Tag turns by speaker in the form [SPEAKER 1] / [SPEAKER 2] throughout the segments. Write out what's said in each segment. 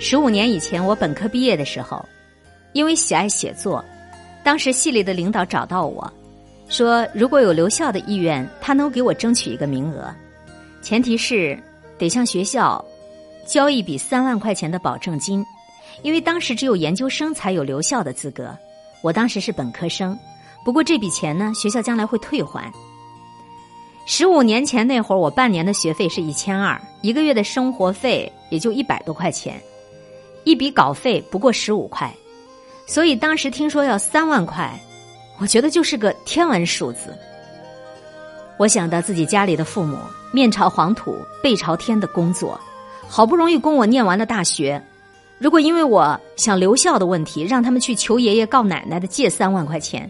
[SPEAKER 1] 十五年以前，我本科毕业的时候，因为喜爱写作，当时系里的领导找到我，说如果有留校的意愿，他能给我争取一个名额，前提是得向学校交一笔三万块钱的保证金，因为当时只有研究生才有留校的资格，我当时是本科生，不过这笔钱呢，学校将来会退还。十五年前那会儿，我半年的学费是一千二，一个月的生活费也就一百多块钱，一笔稿费不过十五块，所以当时听说要三万块，我觉得就是个天文数字。我想到自己家里的父母面朝黄土背朝天的工作，好不容易供我念完了大学，如果因为我想留校的问题让他们去求爷爷告奶奶的借三万块钱，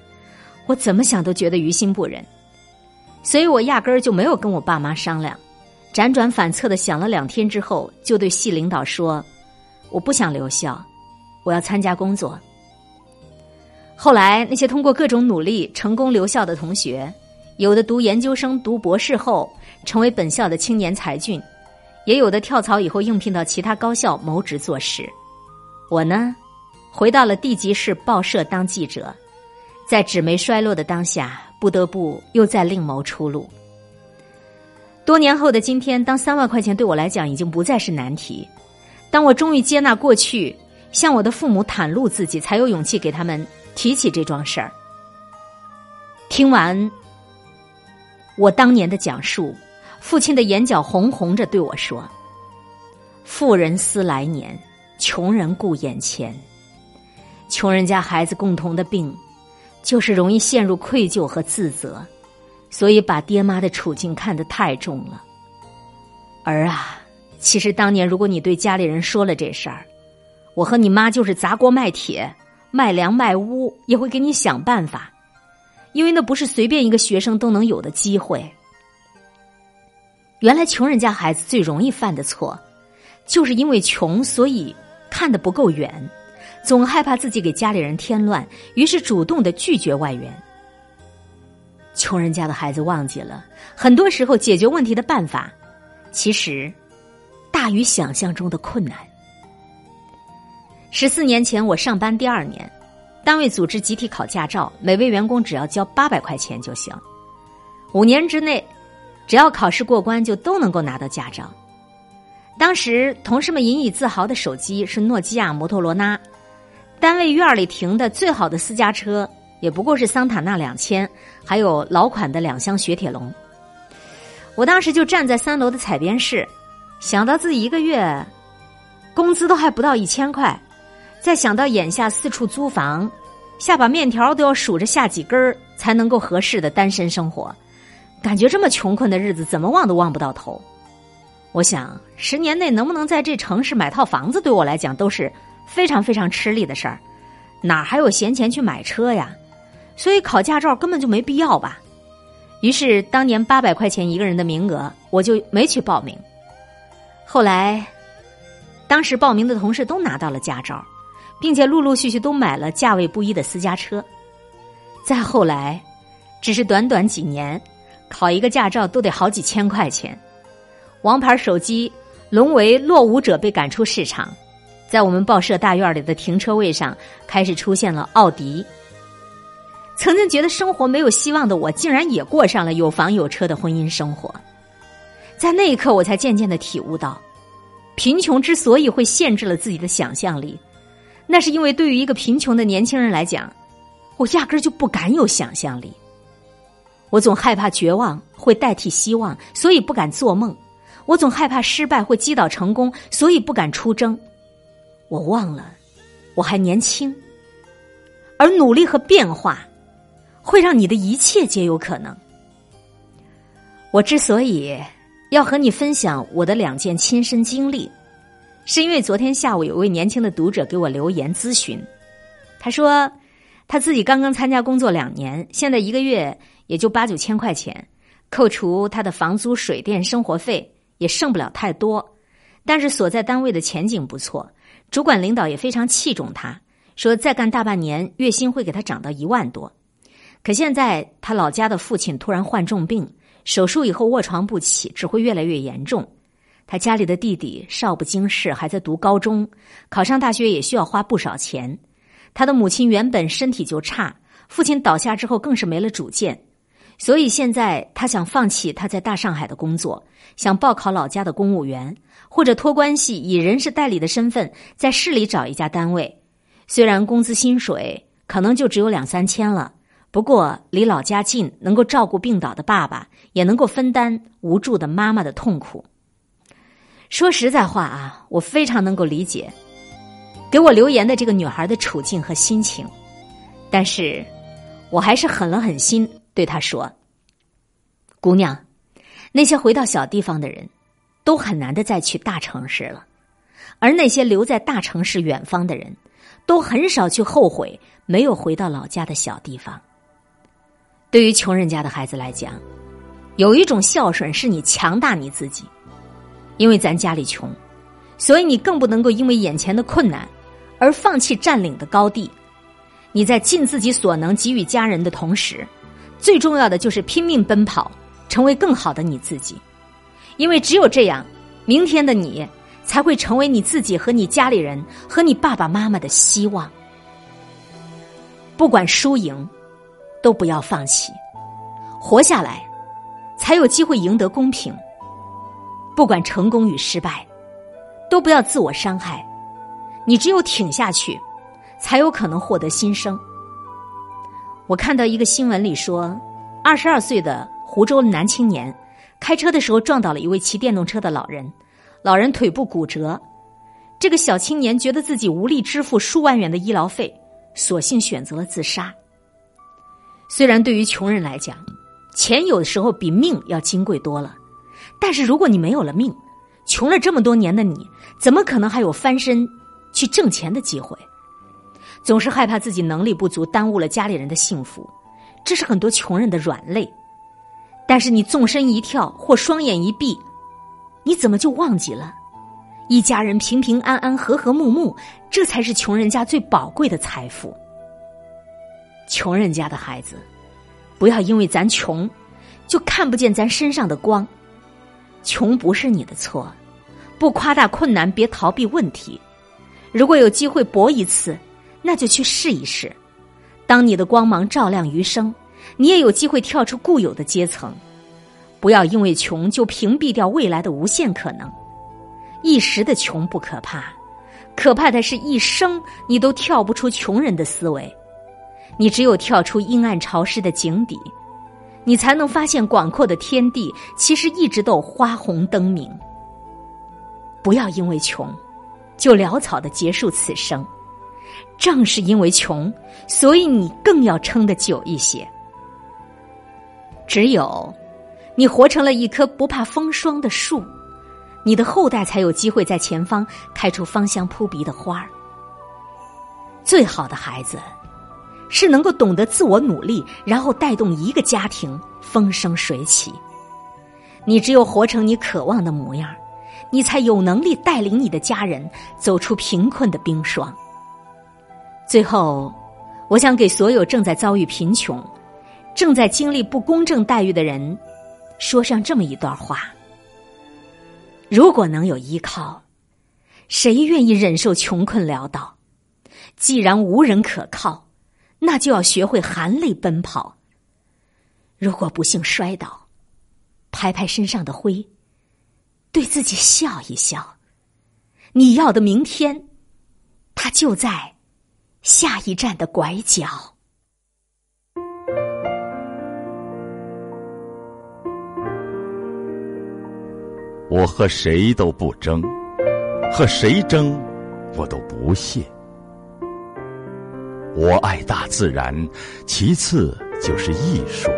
[SPEAKER 1] 我怎么想都觉得于心不忍。所以我压根儿就没有跟我爸妈商量，辗转反侧的想了两天之后，就对系领导说：“我不想留校，我要参加工作。”后来那些通过各种努力成功留校的同学，有的读研究生、读博士后成为本校的青年才俊，也有的跳槽以后应聘到其他高校谋职做事。我呢，回到了地级市报社当记者，在纸媒衰落的当下。不得不又再另谋出路。多年后的今天，当三万块钱对我来讲已经不再是难题，当我终于接纳过去，向我的父母袒露自己，才有勇气给他们提起这桩事儿。听完我当年的讲述，父亲的眼角红红着对我说：“富人思来年，穷人顾眼前。穷人家孩子共同的病。”就是容易陷入愧疚和自责，所以把爹妈的处境看得太重了。儿啊，其实当年如果你对家里人说了这事儿，我和你妈就是砸锅卖铁、卖粮卖屋，也会给你想办法，因为那不是随便一个学生都能有的机会。原来穷人家孩子最容易犯的错，就是因为穷，所以看得不够远。总害怕自己给家里人添乱，于是主动的拒绝外援。穷人家的孩子忘记了，很多时候解决问题的办法，其实大于想象中的困难。十四年前，我上班第二年，单位组织集体考驾照，每位员工只要交八百块钱就行。五年之内，只要考试过关，就都能够拿到驾照。当时同事们引以自豪的手机是诺基亚、摩托罗拉。单位院里停的最好的私家车，也不过是桑塔纳两千，还有老款的两厢雪铁龙。我当时就站在三楼的采编室，想到自己一个月工资都还不到一千块，再想到眼下四处租房，下把面条都要数着下几根儿才能够合适的单身生活，感觉这么穷困的日子怎么望都望不到头。我想，十年内能不能在这城市买套房子，对我来讲都是。非常非常吃力的事儿，哪还有闲钱去买车呀？所以考驾照根本就没必要吧。于是当年八百块钱一个人的名额，我就没去报名。后来，当时报名的同事都拿到了驾照，并且陆陆续续都买了价位不一的私家车。再后来，只是短短几年，考一个驾照都得好几千块钱。王牌手机沦为落伍者，被赶出市场。在我们报社大院里的停车位上，开始出现了奥迪。曾经觉得生活没有希望的我，竟然也过上了有房有车的婚姻生活。在那一刻，我才渐渐的体悟到，贫穷之所以会限制了自己的想象力，那是因为对于一个贫穷的年轻人来讲，我压根儿就不敢有想象力。我总害怕绝望会代替希望，所以不敢做梦；我总害怕失败会击倒成功，所以不敢出征。我忘了，我还年轻，而努力和变化会让你的一切皆有可能。我之所以要和你分享我的两件亲身经历，是因为昨天下午有位年轻的读者给我留言咨询，他说他自己刚刚参加工作两年，现在一个月也就八九千块钱，扣除他的房租、水电、生活费，也剩不了太多，但是所在单位的前景不错。主管领导也非常器重他，说再干大半年，月薪会给他涨到一万多。可现在他老家的父亲突然患重病，手术以后卧床不起，只会越来越严重。他家里的弟弟少不经事，还在读高中，考上大学也需要花不少钱。他的母亲原本身体就差，父亲倒下之后更是没了主见，所以现在他想放弃他在大上海的工作，想报考老家的公务员，或者托关系以人事代理的身份在市里找一家单位。虽然工资薪水可能就只有两三千了，不过离老家近，能够照顾病倒的爸爸，也能够分担无助的妈妈的痛苦。说实在话啊，我非常能够理解给我留言的这个女孩的处境和心情，但是我还是狠了狠心对她说：“姑娘，那些回到小地方的人，都很难的再去大城市了；而那些留在大城市远方的人，都很少去后悔没有回到老家的小地方。对于穷人家的孩子来讲，有一种孝顺是你强大你自己。”因为咱家里穷，所以你更不能够因为眼前的困难而放弃占领的高地。你在尽自己所能给予家人的同时，最重要的就是拼命奔跑，成为更好的你自己。因为只有这样，明天的你才会成为你自己和你家里人和你爸爸妈妈的希望。不管输赢，都不要放弃，活下来，才有机会赢得公平。不管成功与失败，都不要自我伤害。你只有挺下去，才有可能获得新生。我看到一个新闻里说，二十二岁的湖州男青年开车的时候撞倒了一位骑电动车的老人，老人腿部骨折。这个小青年觉得自己无力支付数万元的医疗费，索性选择了自杀。虽然对于穷人来讲，钱有的时候比命要金贵多了。但是如果你没有了命，穷了这么多年的你，怎么可能还有翻身去挣钱的机会？总是害怕自己能力不足，耽误了家里人的幸福，这是很多穷人的软肋。但是你纵身一跳或双眼一闭，你怎么就忘记了，一家人平平安安、和和睦睦，这才是穷人家最宝贵的财富。穷人家的孩子，不要因为咱穷，就看不见咱身上的光。穷不是你的错，不夸大困难，别逃避问题。如果有机会搏一次，那就去试一试。当你的光芒照亮余生，你也有机会跳出固有的阶层。不要因为穷就屏蔽掉未来的无限可能。一时的穷不可怕，可怕的是一生你都跳不出穷人的思维。你只有跳出阴暗潮湿的井底。你才能发现广阔的天地其实一直都花红灯明。不要因为穷，就潦草的结束此生。正是因为穷，所以你更要撑得久一些。只有你活成了一棵不怕风霜的树，你的后代才有机会在前方开出芳香扑鼻的花儿。最好的孩子。是能够懂得自我努力，然后带动一个家庭风生水起。你只有活成你渴望的模样，你才有能力带领你的家人走出贫困的冰霜。最后，我想给所有正在遭遇贫穷、正在经历不公正待遇的人，说上这么一段话：如果能有依靠，谁愿意忍受穷困潦倒？既然无人可靠。那就要学会含泪奔跑。如果不幸摔倒，拍拍身上的灰，对自己笑一笑。你要的明天，它就在下一站的拐角。
[SPEAKER 2] 我和谁都不争，和谁争，我都不屑。我爱大自然，其次就是艺术。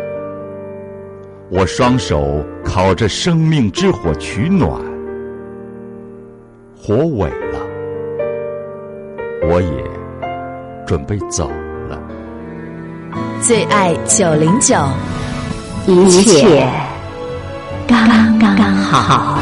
[SPEAKER 2] 我双手烤着生命之火取暖，火萎了，我也准备走了。
[SPEAKER 3] 最爱九零九，一切刚刚好。